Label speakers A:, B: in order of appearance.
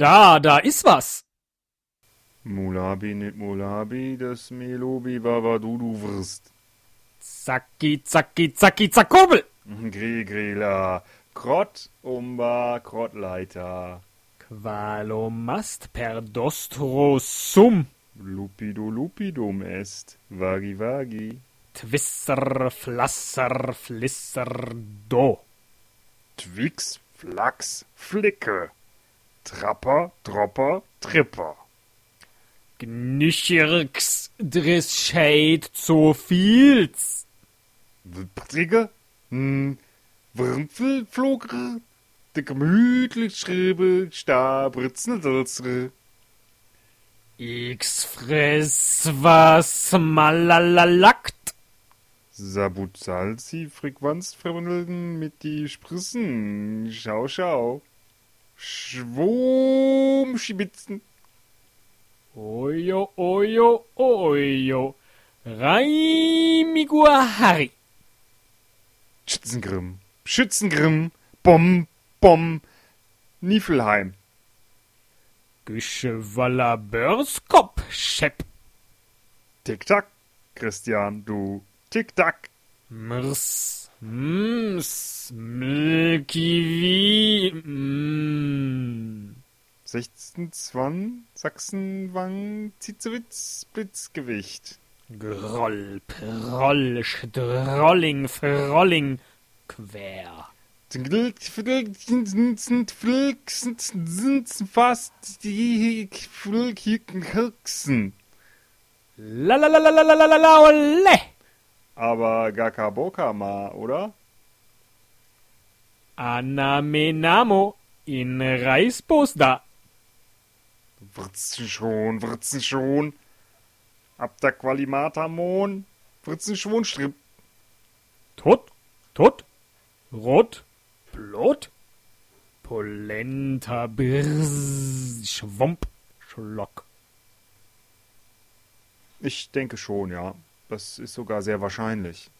A: Da, da ist was.
B: Mulabi nit Mulabi, das Melobi Wawadudu wirst.
A: Zacki, zacki, zacki, zackobel.
B: Gre Grela, Krott umba Krottleiter.
A: Qualomast per dostro sum.
B: Lupido Lupidum est, Vagi Vagi.
A: Twisser, flasser, flisser, do.
B: Twix, Flachs, Flicke. Trapper, Dropper, Tripper.
A: Gnüchirks, dris scheid zu viels.
B: Wipprige, hm, Würmfel, Flogre, de gemütlich schriebe, Stabritznedelzre.
A: X friss was malalalakt.
B: Sabut Salzi, Frequenz mit die Sprissen. Schau, schau. Schwum, Schibitzen.
A: Ojo, ojo, ojo. Raimigua Harry.
B: Schützengrimm, Schützengrimm, Bom, Bom, Niefelheim.
A: Güschewaller Börskop, Schepp.
B: Tick-Tack, Christian, du. Tick-Tack.
A: Mrs. Ms. Milky wie. Mm.
B: Sechstenzwan, Sachsenwang, Zitzewitz, Blitzgewicht.
A: Groll, Proll, Strolling, Frolling, Quer.
B: sind fast die Flügelkirksen.
A: Lalalalalalalaole!
B: Aber Gakaboka ma, oder?
A: Anamenamo in Reisposta.
B: Wirzen schon, wirzen schon. Ab der Qualimatamon, wirzen schon strip.
A: Tot, tot, rot, blot, polenta, birz, schwomp, schlock.
B: Ich denke schon, ja. Das ist sogar sehr wahrscheinlich.